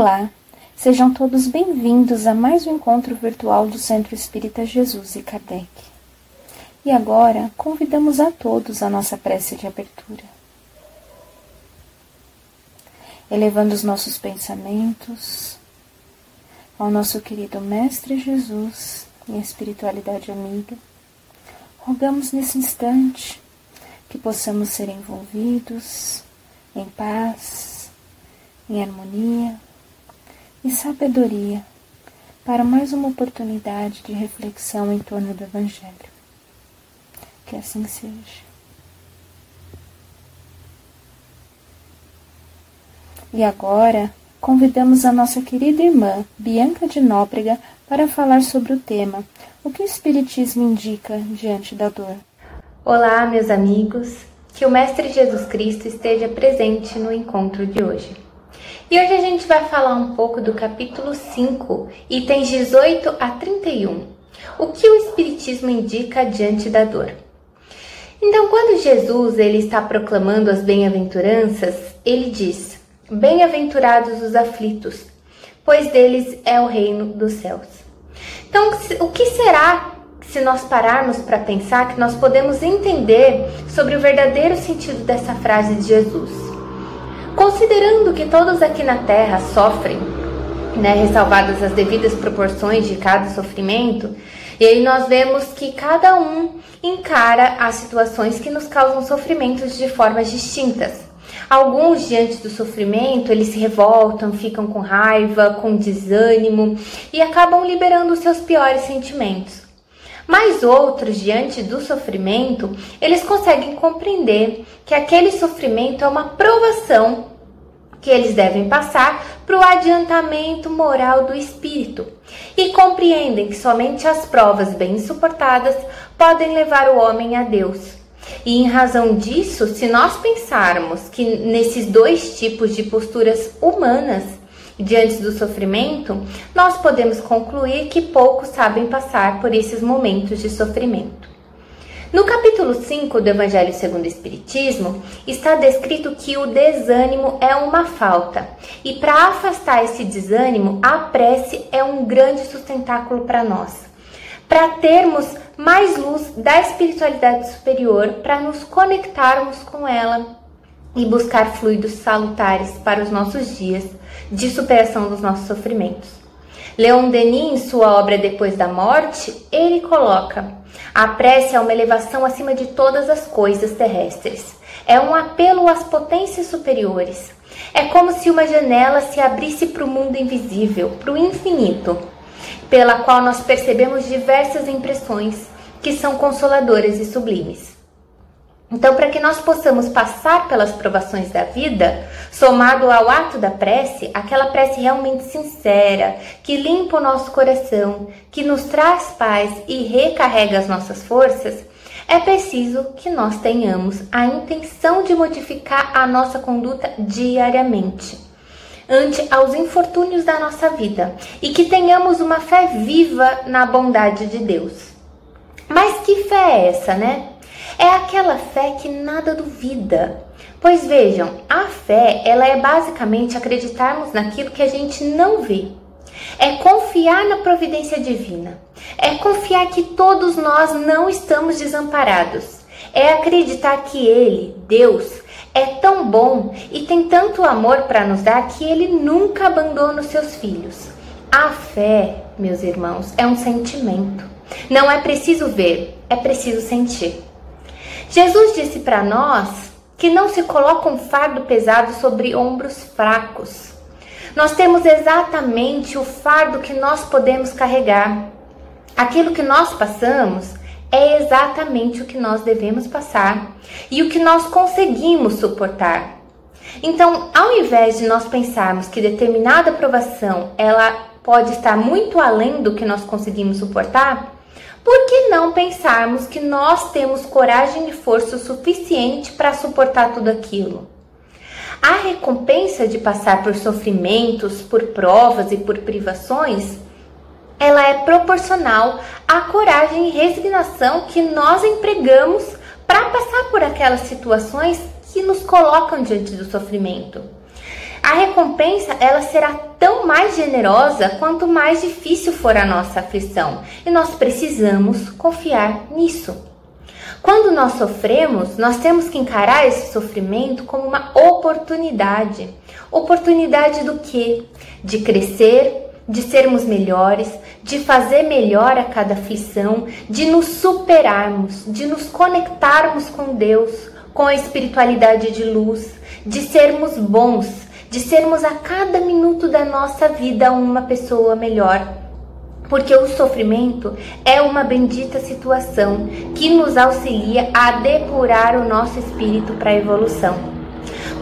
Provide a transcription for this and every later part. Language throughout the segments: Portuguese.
Olá, sejam todos bem-vindos a mais um encontro virtual do Centro Espírita Jesus e Kardec. E agora convidamos a todos a nossa prece de abertura. Elevando os nossos pensamentos ao nosso querido Mestre Jesus e espiritualidade amiga, rogamos nesse instante que possamos ser envolvidos em paz, em harmonia e sabedoria para mais uma oportunidade de reflexão em torno do Evangelho. Que assim seja. E agora, convidamos a nossa querida irmã Bianca de Nóbrega para falar sobre o tema O que o Espiritismo indica diante da dor? Olá, meus amigos, que o Mestre Jesus Cristo esteja presente no encontro de hoje. E hoje a gente vai falar um pouco do capítulo 5, itens 18 a 31. O que o Espiritismo indica diante da dor? Então, quando Jesus ele está proclamando as bem-aventuranças, ele diz: Bem-aventurados os aflitos, pois deles é o reino dos céus. Então, o que será se nós pararmos para pensar que nós podemos entender sobre o verdadeiro sentido dessa frase de Jesus? Considerando que todos aqui na Terra sofrem, né, ressalvadas as devidas proporções de cada sofrimento, e aí nós vemos que cada um encara as situações que nos causam sofrimentos de formas distintas. Alguns, diante do sofrimento, eles se revoltam, ficam com raiva, com desânimo e acabam liberando os seus piores sentimentos. Mas outros, diante do sofrimento, eles conseguem compreender que aquele sofrimento é uma provação que eles devem passar para o adiantamento moral do espírito e compreendem que somente as provas bem suportadas podem levar o homem a Deus. E em razão disso, se nós pensarmos que nesses dois tipos de posturas humanas diante do sofrimento, nós podemos concluir que poucos sabem passar por esses momentos de sofrimento. No capítulo 5 do Evangelho segundo o Espiritismo, está descrito que o desânimo é uma falta, e para afastar esse desânimo, a prece é um grande sustentáculo para nós. Para termos mais luz da espiritualidade superior, para nos conectarmos com ela e buscar fluidos salutares para os nossos dias de superação dos nossos sofrimentos. Leon Denis, em sua obra Depois da Morte, ele coloca: a prece é uma elevação acima de todas as coisas terrestres. É um apelo às potências superiores. É como se uma janela se abrisse para o mundo invisível, para o infinito, pela qual nós percebemos diversas impressões que são consoladoras e sublimes. Então, para que nós possamos passar pelas provações da vida, somado ao ato da prece, aquela prece realmente sincera, que limpa o nosso coração, que nos traz paz e recarrega as nossas forças, é preciso que nós tenhamos a intenção de modificar a nossa conduta diariamente, ante aos infortúnios da nossa vida, e que tenhamos uma fé viva na bondade de Deus. Mas que fé é essa, né? É aquela fé que nada duvida. Pois vejam, a fé, ela é basicamente acreditarmos naquilo que a gente não vê. É confiar na providência divina. É confiar que todos nós não estamos desamparados. É acreditar que ele, Deus, é tão bom e tem tanto amor para nos dar que ele nunca abandona os seus filhos. A fé, meus irmãos, é um sentimento. Não é preciso ver, é preciso sentir. Jesus disse para nós que não se coloca um fardo pesado sobre ombros fracos. Nós temos exatamente o fardo que nós podemos carregar. Aquilo que nós passamos é exatamente o que nós devemos passar e o que nós conseguimos suportar. Então, ao invés de nós pensarmos que determinada aprovação ela pode estar muito além do que nós conseguimos suportar, por que não pensarmos que nós temos coragem e força suficiente para suportar tudo aquilo? A recompensa de passar por sofrimentos, por provas e por privações, ela é proporcional à coragem e resignação que nós empregamos para passar por aquelas situações que nos colocam diante do sofrimento. A recompensa ela será tão mais generosa quanto mais difícil for a nossa aflição, e nós precisamos confiar nisso. Quando nós sofremos, nós temos que encarar esse sofrimento como uma oportunidade. Oportunidade do quê? De crescer, de sermos melhores, de fazer melhor a cada aflição, de nos superarmos, de nos conectarmos com Deus, com a espiritualidade de luz, de sermos bons, de sermos a cada minuto da nossa vida uma pessoa melhor. Porque o sofrimento é uma bendita situação que nos auxilia a depurar o nosso espírito para a evolução.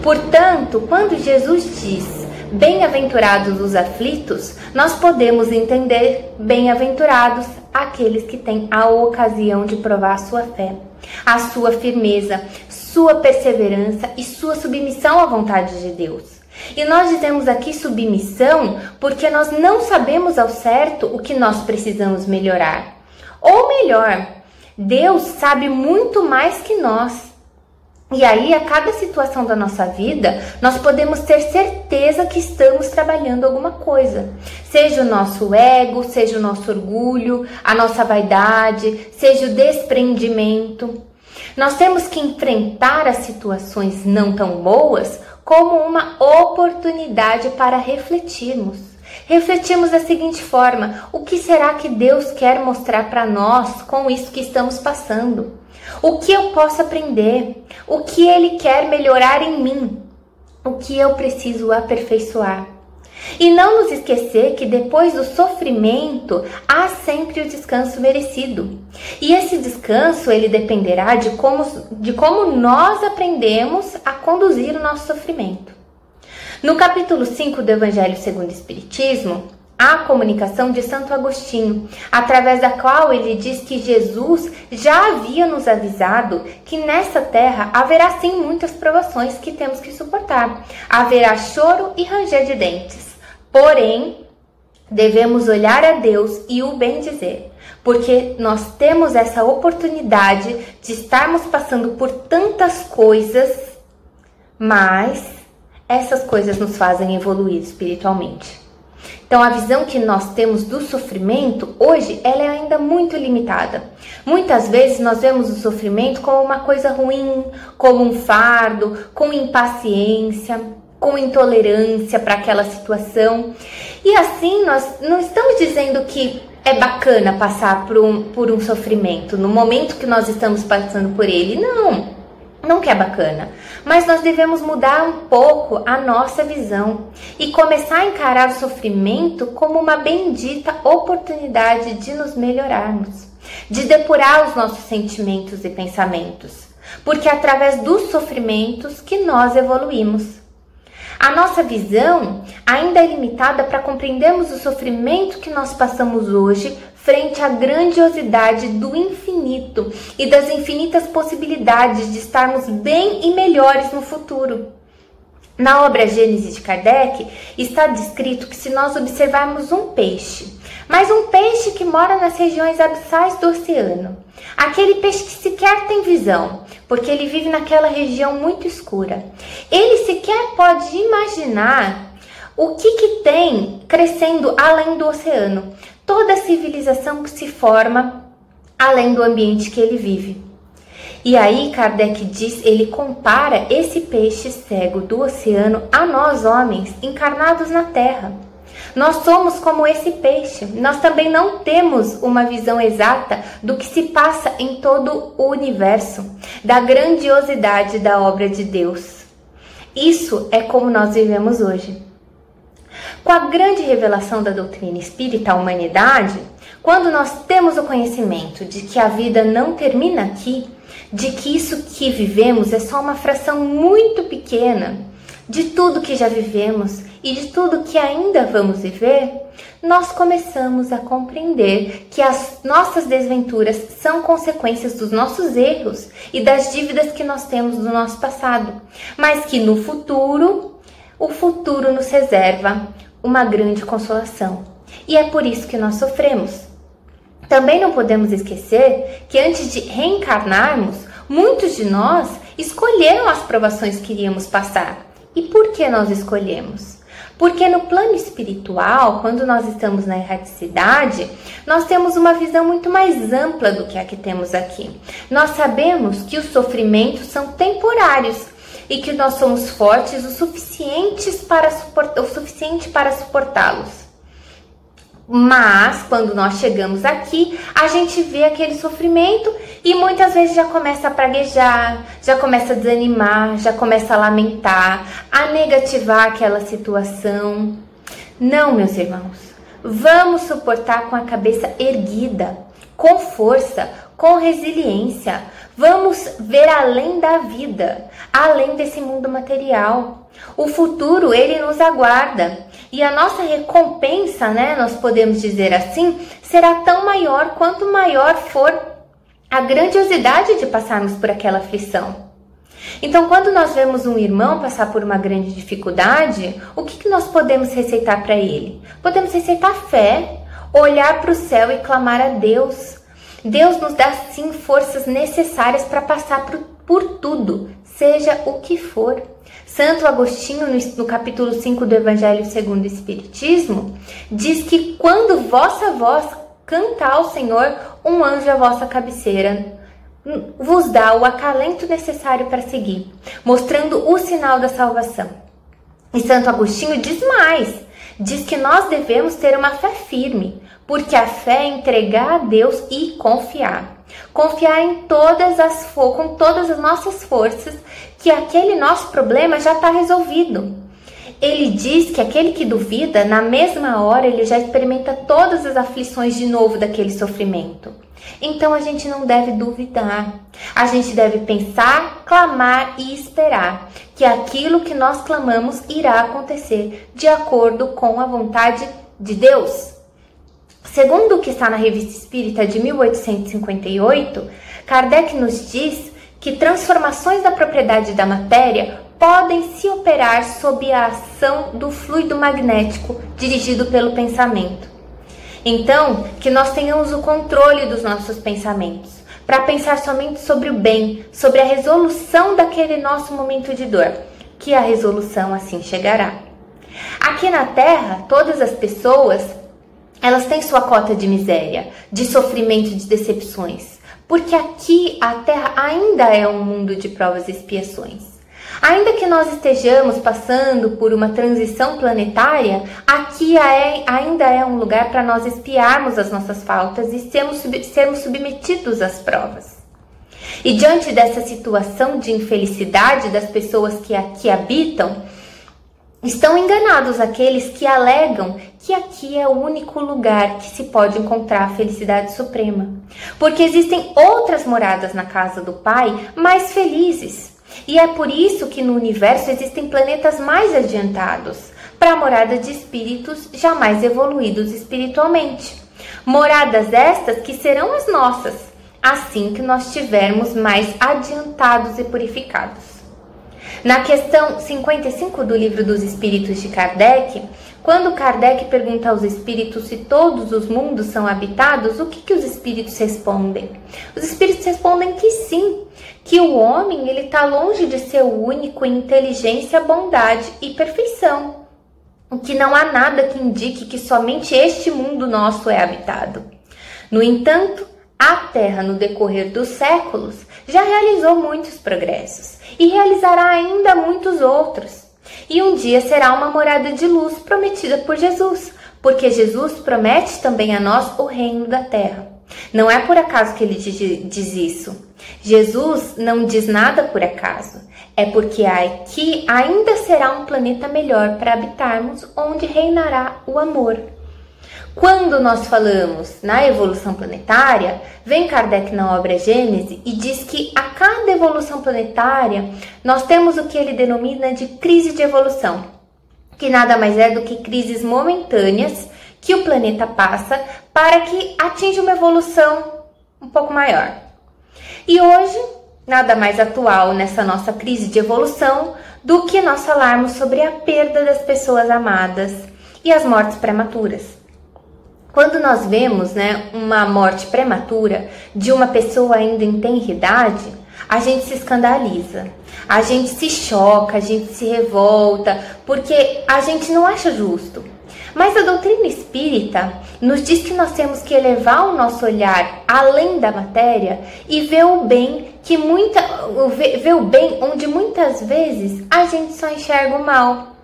Portanto, quando Jesus diz Bem-aventurados os aflitos, nós podemos entender bem-aventurados aqueles que têm a ocasião de provar sua fé, a sua firmeza, sua perseverança e sua submissão à vontade de Deus. E nós dizemos aqui submissão porque nós não sabemos ao certo o que nós precisamos melhorar. Ou melhor, Deus sabe muito mais que nós. E aí, a cada situação da nossa vida, nós podemos ter certeza que estamos trabalhando alguma coisa. Seja o nosso ego, seja o nosso orgulho, a nossa vaidade, seja o desprendimento. Nós temos que enfrentar as situações não tão boas como uma oportunidade para refletirmos. Refletimos da seguinte forma: o que será que Deus quer mostrar para nós com isso que estamos passando? O que eu posso aprender? O que Ele quer melhorar em mim? O que eu preciso aperfeiçoar? E não nos esquecer que depois do sofrimento há sempre o descanso merecido. E esse descanso ele dependerá de como, de como nós aprendemos a conduzir o nosso sofrimento. No capítulo 5 do Evangelho segundo o Espiritismo, a comunicação de Santo Agostinho, através da qual ele diz que Jesus já havia nos avisado que nessa terra haverá sim muitas provações que temos que suportar. Haverá choro e ranger de dentes. Porém, devemos olhar a Deus e o bendizer, porque nós temos essa oportunidade de estarmos passando por tantas coisas, mas essas coisas nos fazem evoluir espiritualmente. Então a visão que nós temos do sofrimento hoje, ela é ainda muito limitada. Muitas vezes nós vemos o sofrimento como uma coisa ruim, como um fardo, com impaciência, com intolerância para aquela situação. E assim nós não estamos dizendo que é bacana passar por um, por um sofrimento no momento que nós estamos passando por ele. Não não que é bacana, mas nós devemos mudar um pouco a nossa visão e começar a encarar o sofrimento como uma bendita oportunidade de nos melhorarmos, de depurar os nossos sentimentos e pensamentos, porque é através dos sofrimentos que nós evoluímos. A nossa visão ainda é limitada para compreendermos o sofrimento que nós passamos hoje frente à grandiosidade do infinito e das infinitas possibilidades de estarmos bem e melhores no futuro. Na obra Gênesis de Kardec está descrito que se nós observarmos um peixe, mas um peixe que mora nas regiões abissais do oceano, aquele peixe que sequer tem visão, porque ele vive naquela região muito escura, ele sequer pode imaginar o que, que tem crescendo além do oceano, toda a civilização que se forma além do ambiente que ele vive. E aí Kardec diz, ele compara esse peixe cego do oceano a nós homens encarnados na Terra. Nós somos como esse peixe. Nós também não temos uma visão exata do que se passa em todo o universo, da grandiosidade da obra de Deus. Isso é como nós vivemos hoje. Com a grande revelação da doutrina espírita à humanidade, quando nós temos o conhecimento de que a vida não termina aqui, de que isso que vivemos é só uma fração muito pequena de tudo que já vivemos e de tudo que ainda vamos viver, nós começamos a compreender que as nossas desventuras são consequências dos nossos erros e das dívidas que nós temos do nosso passado, mas que no futuro, o futuro nos reserva uma grande consolação. E é por isso que nós sofremos. Também não podemos esquecer que antes de reencarnarmos, muitos de nós escolheram as provações que iríamos passar. E por que nós escolhemos. Porque no plano espiritual, quando nós estamos na erraticidade, nós temos uma visão muito mais ampla do que a que temos aqui. Nós sabemos que os sofrimentos são temporários e que nós somos fortes o, suficientes para suportar, o suficiente para suportá-los. Mas quando nós chegamos aqui, a gente vê aquele sofrimento e muitas vezes já começa a praguejar, já começa a desanimar, já começa a lamentar, a negativar aquela situação. Não, meus irmãos, vamos suportar com a cabeça erguida, com força, com resiliência. Vamos ver além da vida, além desse mundo material. O futuro ele nos aguarda e a nossa recompensa, né, nós podemos dizer assim, será tão maior quanto maior for a grandiosidade de passarmos por aquela aflição. Então, quando nós vemos um irmão passar por uma grande dificuldade, o que, que nós podemos receitar para ele? Podemos receitar fé, olhar para o céu e clamar a Deus. Deus nos dá sim forças necessárias para passar por, por tudo, seja o que for. Santo Agostinho, no, no, capítulo 5 do Evangelho segundo o Espiritismo, diz que quando vossa voz canta ao Senhor, um anjo à vossa cabeceira vos dá o acalento necessário para seguir, mostrando o sinal da salvação. E Santo Agostinho diz mais: diz que nós devemos ter uma fé firme, porque a fé é entregar a Deus e confiar. Confiar em todas as com todas as nossas forças que aquele nosso problema já está resolvido. Ele diz que aquele que duvida, na mesma hora, ele já experimenta todas as aflições de novo daquele sofrimento. Então a gente não deve duvidar. A gente deve pensar, clamar e esperar que aquilo que nós clamamos irá acontecer de acordo com a vontade de Deus. Segundo o que está na Revista Espírita de 1858, Kardec nos diz que transformações da propriedade da matéria podem se operar sob a ação do fluido magnético dirigido pelo pensamento. Então, que nós tenhamos o controle dos nossos pensamentos, para pensar somente sobre o bem, sobre a resolução daquele nosso momento de dor, que a resolução assim chegará. Aqui na Terra, todas as pessoas, elas têm sua cota de miséria, de sofrimento, de decepções. Porque aqui a Terra ainda é um mundo de provas e expiações. Ainda que nós estejamos passando por uma transição planetária, aqui é, ainda é um lugar para nós espiarmos as nossas faltas e sermos, sermos submetidos às provas. E diante dessa situação de infelicidade das pessoas que aqui habitam, Estão enganados aqueles que alegam que aqui é o único lugar que se pode encontrar a felicidade suprema, porque existem outras moradas na casa do Pai mais felizes. E é por isso que no universo existem planetas mais adiantados para a morada de espíritos jamais evoluídos espiritualmente. Moradas estas que serão as nossas, assim que nós estivermos mais adiantados e purificados. Na questão 55 do Livro dos Espíritos de Kardec, quando Kardec pergunta aos espíritos se todos os mundos são habitados, o que, que os espíritos respondem? Os espíritos respondem que sim, que o homem ele está longe de ser o único em inteligência, bondade e perfeição. Que não há nada que indique que somente este mundo nosso é habitado. No entanto, a Terra, no decorrer dos séculos, já realizou muitos progressos e realizará ainda muitos outros. E um dia será uma morada de luz prometida por Jesus, porque Jesus promete também a nós o reino da terra. Não é por acaso que ele diz isso. Jesus não diz nada por acaso. É porque aqui ainda será um planeta melhor para habitarmos, onde reinará o amor. Quando nós falamos na evolução planetária, vem Kardec na obra Gênese e diz que a cada evolução planetária nós temos o que ele denomina de crise de evolução, que nada mais é do que crises momentâneas que o planeta passa para que atinja uma evolução um pouco maior. E hoje, nada mais atual nessa nossa crise de evolução do que nós falarmos sobre a perda das pessoas amadas e as mortes prematuras. Quando nós vemos né, uma morte prematura de uma pessoa ainda em tenra idade, a gente se escandaliza, a gente se choca, a gente se revolta, porque a gente não acha justo. Mas a doutrina espírita nos diz que nós temos que elevar o nosso olhar além da matéria e ver o bem que muita ver o bem onde muitas vezes a gente só enxerga o mal.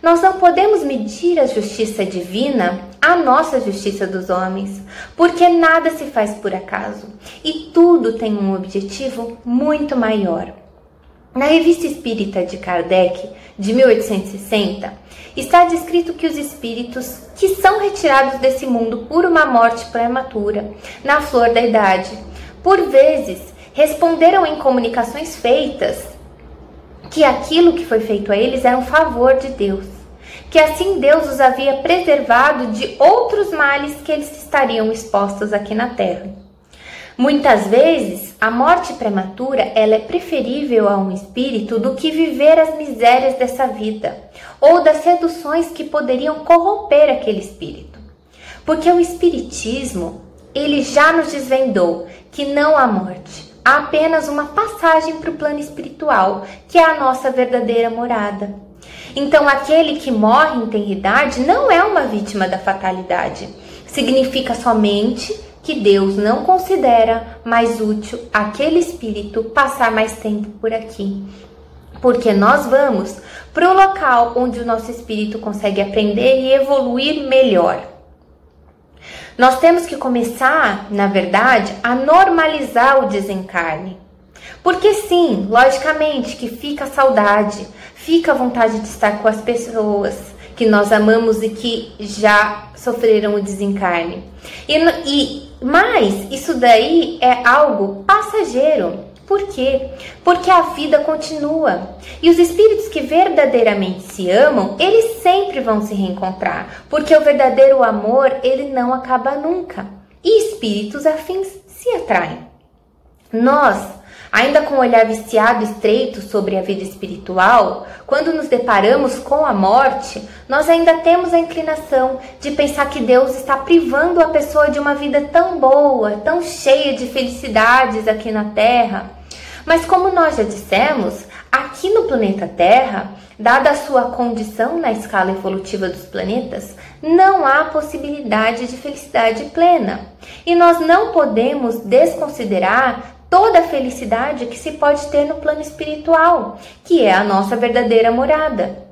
Nós não podemos medir a justiça divina à nossa justiça dos homens, porque nada se faz por acaso e tudo tem um objetivo muito maior. Na Revista Espírita de Kardec, de 1860, está descrito que os espíritos que são retirados desse mundo por uma morte prematura, na flor da idade, por vezes responderam em comunicações feitas que aquilo que foi feito a eles era um favor de Deus, que assim Deus os havia preservado de outros males que eles estariam expostos aqui na terra. Muitas vezes, a morte prematura ela é preferível a um espírito do que viver as misérias dessa vida ou das seduções que poderiam corromper aquele espírito. Porque o espiritismo, ele já nos desvendou que não há morte, há apenas uma passagem para o plano espiritual, que é a nossa verdadeira morada. Então, aquele que morre em tenridade não é uma vítima da fatalidade. Significa somente que Deus não considera mais útil aquele espírito passar mais tempo por aqui. Porque nós vamos para o local onde o nosso espírito consegue aprender e evoluir melhor. Nós temos que começar, na verdade, a normalizar o desencarne. Porque sim, logicamente que fica a saudade, fica a vontade de estar com as pessoas, que nós amamos e que já sofreram o desencarne. E, e mas isso daí é algo passageiro. Por quê? Porque a vida continua. E os espíritos que verdadeiramente se amam, eles sempre vão se reencontrar, porque o verdadeiro amor, ele não acaba nunca. E espíritos afins se atraem. Nós Ainda com o olhar viciado estreito sobre a vida espiritual, quando nos deparamos com a morte, nós ainda temos a inclinação de pensar que Deus está privando a pessoa de uma vida tão boa, tão cheia de felicidades aqui na Terra. Mas, como nós já dissemos, aqui no planeta Terra, dada a sua condição na escala evolutiva dos planetas, não há possibilidade de felicidade plena. E nós não podemos desconsiderar toda a felicidade que se pode ter no plano espiritual, que é a nossa verdadeira morada.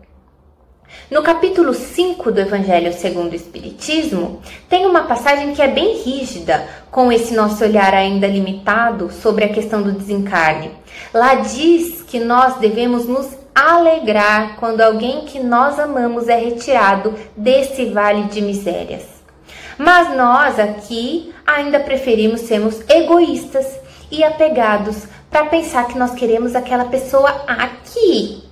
No capítulo 5 do Evangelho segundo o Espiritismo, tem uma passagem que é bem rígida, com esse nosso olhar ainda limitado sobre a questão do desencarne. Lá diz que nós devemos nos alegrar quando alguém que nós amamos é retirado desse vale de misérias. Mas nós aqui ainda preferimos sermos egoístas e apegados para pensar que nós queremos aquela pessoa aqui,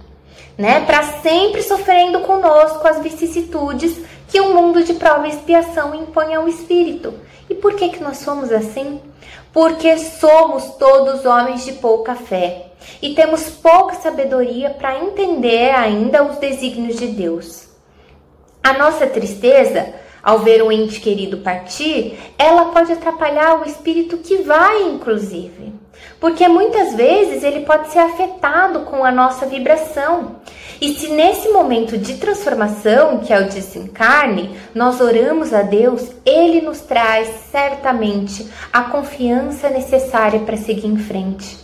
né? Para sempre sofrendo conosco as vicissitudes que o um mundo de prova e expiação impõe ao espírito. E por que que nós somos assim? Porque somos todos homens de pouca fé e temos pouca sabedoria para entender ainda os desígnios de Deus. A nossa tristeza ao ver um ente querido partir, ela pode atrapalhar o espírito que vai, inclusive. Porque muitas vezes ele pode ser afetado com a nossa vibração. E se nesse momento de transformação, que é o desencarne, nós oramos a Deus, ele nos traz certamente a confiança necessária para seguir em frente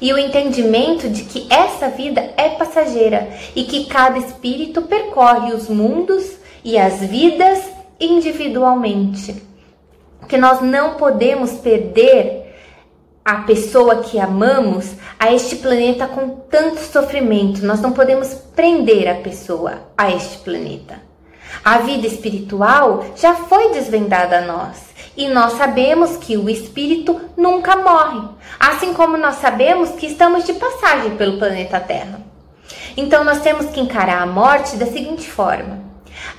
e o entendimento de que essa vida é passageira e que cada espírito percorre os mundos e as vidas individualmente. Que nós não podemos perder a pessoa que amamos a este planeta com tanto sofrimento. Nós não podemos prender a pessoa a este planeta. A vida espiritual já foi desvendada a nós e nós sabemos que o espírito nunca morre, assim como nós sabemos que estamos de passagem pelo planeta Terra. Então nós temos que encarar a morte da seguinte forma: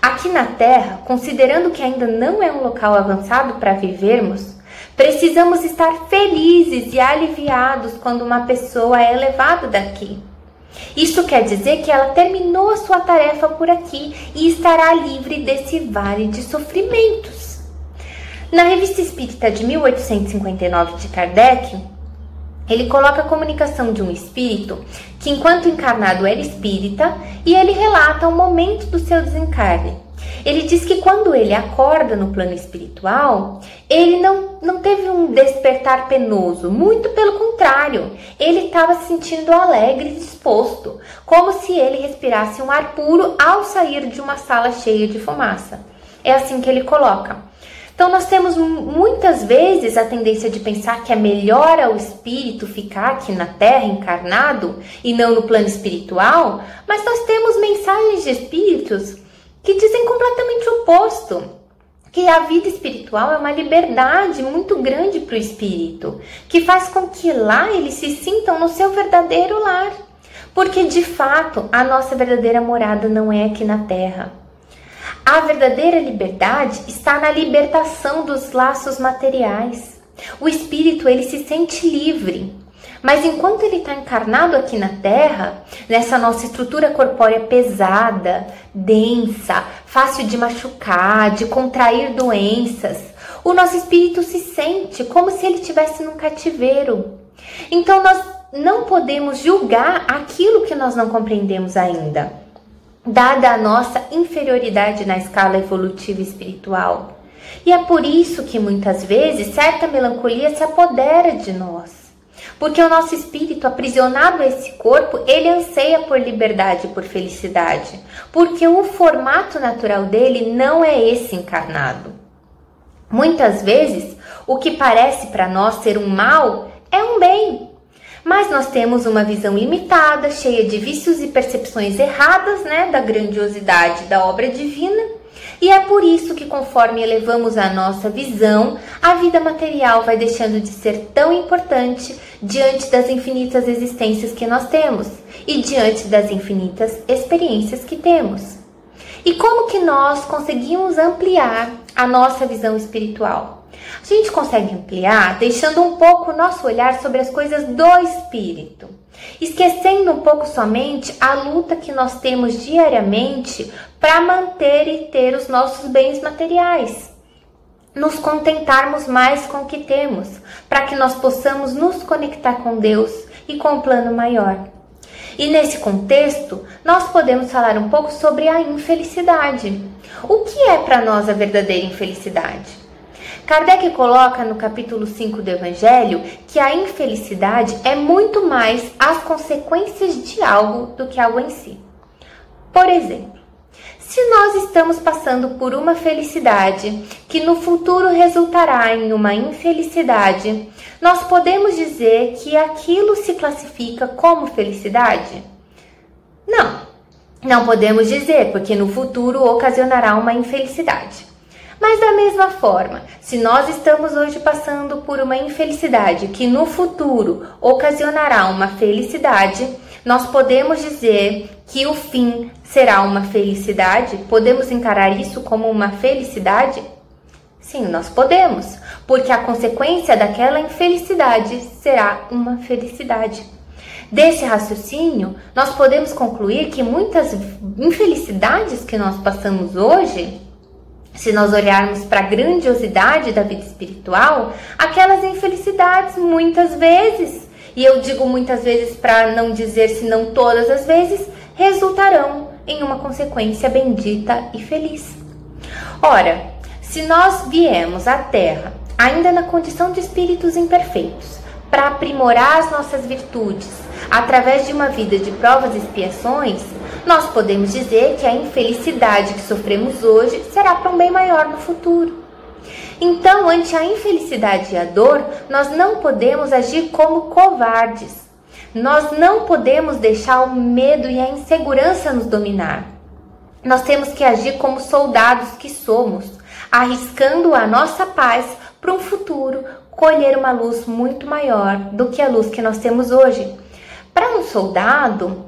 Aqui na Terra, considerando que ainda não é um local avançado para vivermos, precisamos estar felizes e aliviados quando uma pessoa é levada daqui. Isso quer dizer que ela terminou a sua tarefa por aqui e estará livre desse vale de sofrimentos. Na Revista Espírita de 1859 de Kardec, Ele coloca a comunicação de um espírito que, enquanto encarnado, era espírita e ele relata o momento do seu desencarne. Ele diz que quando ele acorda no plano espiritual, ele não, não teve um despertar penoso, muito pelo contrário, ele estava se sentindo alegre e disposto, como se ele respirasse um ar puro ao sair de uma sala cheia de fumaça. É assim que ele coloca. Então, nós temos muitas vezes a tendência de pensar que é melhor ao espírito ficar aqui na Terra encarnado e não no plano espiritual, mas nós temos mensagens de espíritos que dizem completamente o oposto. Que a vida espiritual é uma liberdade muito grande para o espírito, que faz com que lá eles se sintam no seu verdadeiro lar. Porque de fato a nossa verdadeira morada não é aqui na Terra. A verdadeira liberdade está na libertação dos laços materiais. O espírito ele se sente livre, mas enquanto ele está encarnado aqui na Terra, nessa nossa estrutura corpórea pesada, densa, fácil de machucar, de contrair doenças, o nosso espírito se sente como se ele estivesse num cativeiro. Então nós não podemos julgar aquilo que nós não compreendemos ainda dada a nossa inferioridade na escala evolutiva espiritual. E é por isso que muitas vezes certa melancolia se apodera de nós. Porque o nosso espírito aprisionado a esse corpo, ele anseia por liberdade por felicidade, porque o formato natural dele não é esse encarnado. Muitas vezes, o que parece para nós ser um mal é um bem, mas nós temos uma visão limitada, cheia de vícios e percepções erradas, né, da grandiosidade da obra divina. E é por isso que, conforme elevamos a nossa visão, a vida material vai deixando de ser tão importante diante das infinitas existências que nós temos e diante das infinitas experiências que temos. E como que nós conseguimos ampliar a nossa visão espiritual? A gente consegue ampliar deixando um pouco o nosso olhar sobre as coisas do espírito, esquecendo um pouco somente a luta que nós temos diariamente para manter e ter os nossos bens materiais. Nos contentarmos mais com o que temos, para que nós possamos nos conectar com Deus e com o plano maior. E nesse contexto, nós podemos falar um pouco sobre a infelicidade. O que é para nós a verdadeira infelicidade? Kardec coloca no capítulo 5 do Evangelho que a infelicidade é muito mais as consequências de algo do que algo em si. Por exemplo, se nós estamos passando por uma felicidade que no futuro resultará em uma infelicidade, nós podemos dizer que aquilo se classifica como felicidade? Não, não podemos dizer, porque no futuro ocasionará uma infelicidade. Mas da mesma forma, se nós estamos hoje passando por uma infelicidade que no futuro ocasionará uma felicidade, nós podemos dizer que o fim será uma felicidade? Podemos encarar isso como uma felicidade? Sim, nós podemos, porque a consequência daquela infelicidade será uma felicidade. Desse raciocínio, nós podemos concluir que muitas infelicidades que nós passamos hoje se nós olharmos para a grandiosidade da vida espiritual, aquelas infelicidades muitas vezes, e eu digo muitas vezes para não dizer se não todas as vezes, resultarão em uma consequência bendita e feliz. Ora, se nós viemos à Terra ainda na condição de espíritos imperfeitos, para aprimorar as nossas virtudes através de uma vida de provas e expiações, nós podemos dizer que a infelicidade que sofremos hoje será para um bem maior no futuro. Então, ante a infelicidade e a dor, nós não podemos agir como covardes. Nós não podemos deixar o medo e a insegurança nos dominar. Nós temos que agir como soldados que somos, arriscando a nossa paz para um futuro colher uma luz muito maior do que a luz que nós temos hoje. Para um soldado,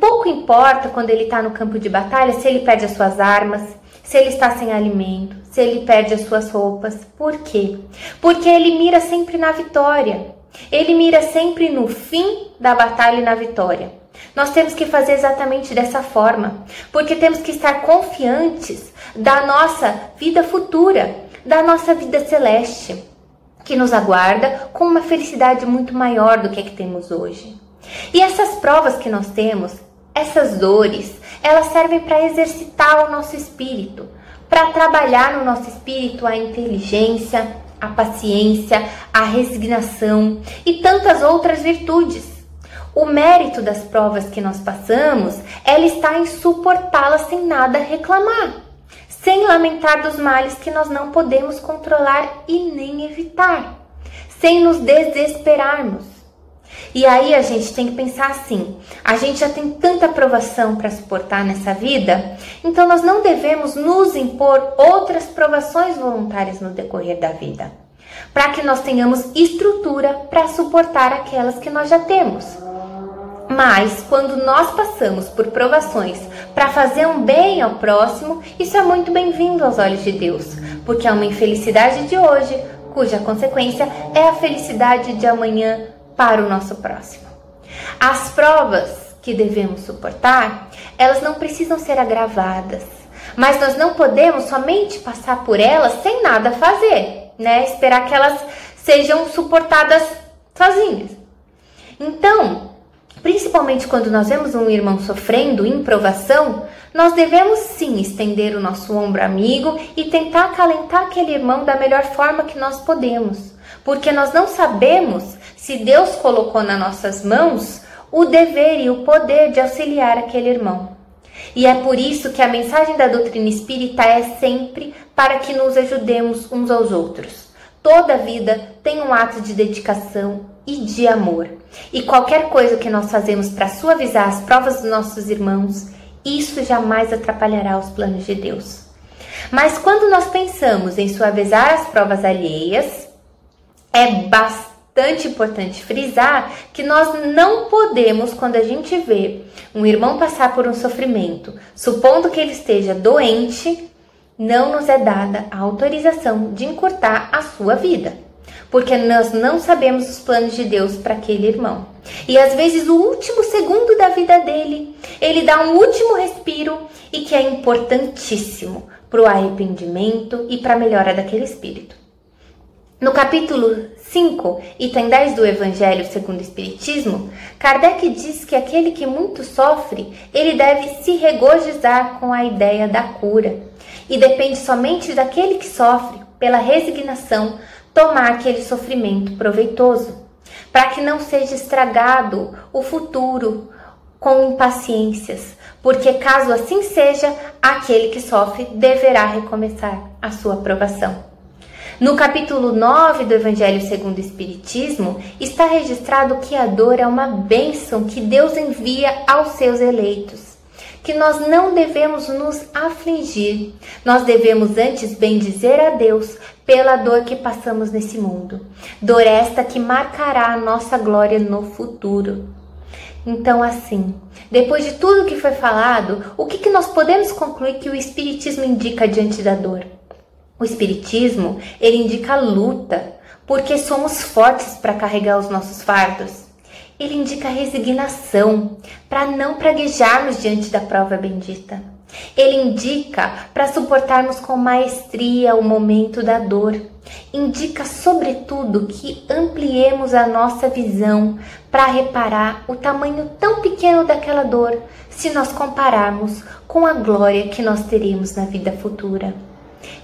Pouco importa quando ele está no campo de batalha se ele perde as suas armas, se ele está sem alimento, se ele perde as suas roupas. Por quê? Porque ele mira sempre na vitória. Ele mira sempre no fim da batalha e na vitória. Nós temos que fazer exatamente dessa forma, porque temos que estar confiantes da nossa vida futura, da nossa vida celeste. que nos aguarda com uma felicidade muito maior do que a que temos hoje. E essas provas que nós temos, essas dores, elas servem para exercitar o nosso espírito, para trabalhar no nosso espírito a inteligência, a paciência, a resignação e tantas outras virtudes. O mérito das provas que nós passamos, ela está em suportá-las sem nada reclamar, sem lamentar dos males que nós não podemos controlar e nem evitar, sem nos desesperarmos. E aí a gente tem que pensar assim: a gente já tem tanta provação para suportar nessa vida, então nós não devemos nos impor outras provações voluntárias no decorrer da vida, para que nós tenhamos estrutura para suportar aquelas que nós já temos. Mas quando nós passamos por provações para fazer um bem ao próximo, isso é muito bem-vindo aos olhos de Deus, porque é uma infelicidade de hoje, cuja consequência é a felicidade de amanhã para o nosso próximo. As provas que devemos suportar, elas não precisam ser agravadas, mas nós não podemos somente passar por elas sem nada fazer, né? Esperar que elas sejam suportadas sozinhas. Então, principalmente quando nós vemos um irmão sofrendo em provação, nós devemos sim estender o nosso ombro amigo e tentar acalentar aquele irmão da melhor forma que nós podemos, porque nós não sabemos se Deus colocou nas nossas mãos o dever e o poder de auxiliar aquele irmão. E é por isso que a mensagem da doutrina espírita é sempre para que nos ajudemos uns aos outros. Toda vida tem um ato de dedicação e de amor. E qualquer coisa que nós fazemos para suavizar as provas dos nossos irmãos, isso jamais atrapalhará os planos de Deus. Mas quando nós pensamos em suavizar as provas alheias, é bastante importante frisar que nós não podemos, quando a gente vê um irmão passar por um sofrimento, supondo que ele esteja doente, não nos é dada a autorização de encurtar a sua vida, porque nós não sabemos os planos de Deus para aquele irmão. E às vezes o último segundo da vida dele, ele dá um último respiro e que é importantíssimo para o arrependimento e para a melhora daquele espírito. No capítulo 5, item 10 do Evangelho segundo o Espiritismo, Kardec diz que aquele que muito sofre, ele deve se regozijar com a ideia da cura, e depende somente daquele que sofre, pela resignação, tomar aquele sofrimento proveitoso, para que não seja estragado o futuro com impaciências, porque caso assim seja, aquele que sofre deverá recomeçar a sua aprovação. No capítulo 9 do Evangelho segundo o Espiritismo, está registrado que a dor é uma bênção que Deus envia aos seus eleitos. Que nós não devemos nos afligir, nós devemos antes bendizer a Deus pela dor que passamos nesse mundo. Dor esta que marcará a nossa glória no futuro. Então, assim, depois de tudo que foi falado, o que, que nós podemos concluir que o Espiritismo indica diante da dor? O espiritismo, ele indica luta, porque somos fortes para carregar os nossos fardos. Ele indica resignação, para não praguejarmos diante da prova bendita. Ele indica para suportarmos com maestria o momento da dor. Indica, sobretudo, que ampliemos a nossa visão para reparar o tamanho tão pequeno daquela dor, se nós compararmos com a glória que nós teremos na vida futura.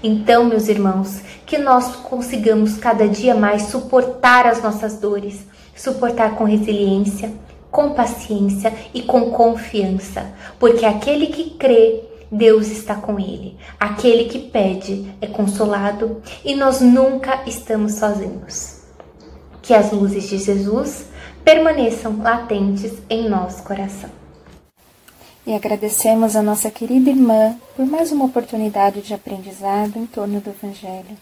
Então, meus irmãos, que nós consigamos cada dia mais suportar as nossas dores, suportar com resiliência, com paciência e com confiança, porque aquele que crê, Deus está com ele. Aquele que pede é consolado e nós nunca estamos sozinhos. Que as luzes de Jesus permaneçam latentes em nosso coração e agradecemos a nossa querida irmã por mais uma oportunidade de aprendizado em torno do Evangelho.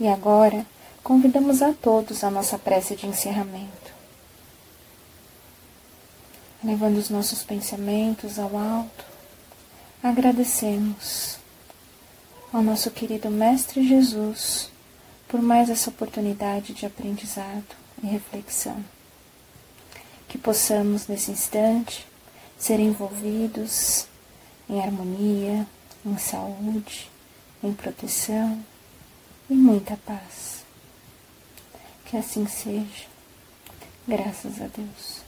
E agora convidamos a todos a nossa prece de encerramento. Levando os nossos pensamentos ao alto, agradecemos ao nosso querido Mestre Jesus por mais essa oportunidade de aprendizado e reflexão. Que possamos, nesse instante, ser envolvidos em harmonia, em saúde, em proteção e muita paz. Que assim seja. Graças a Deus.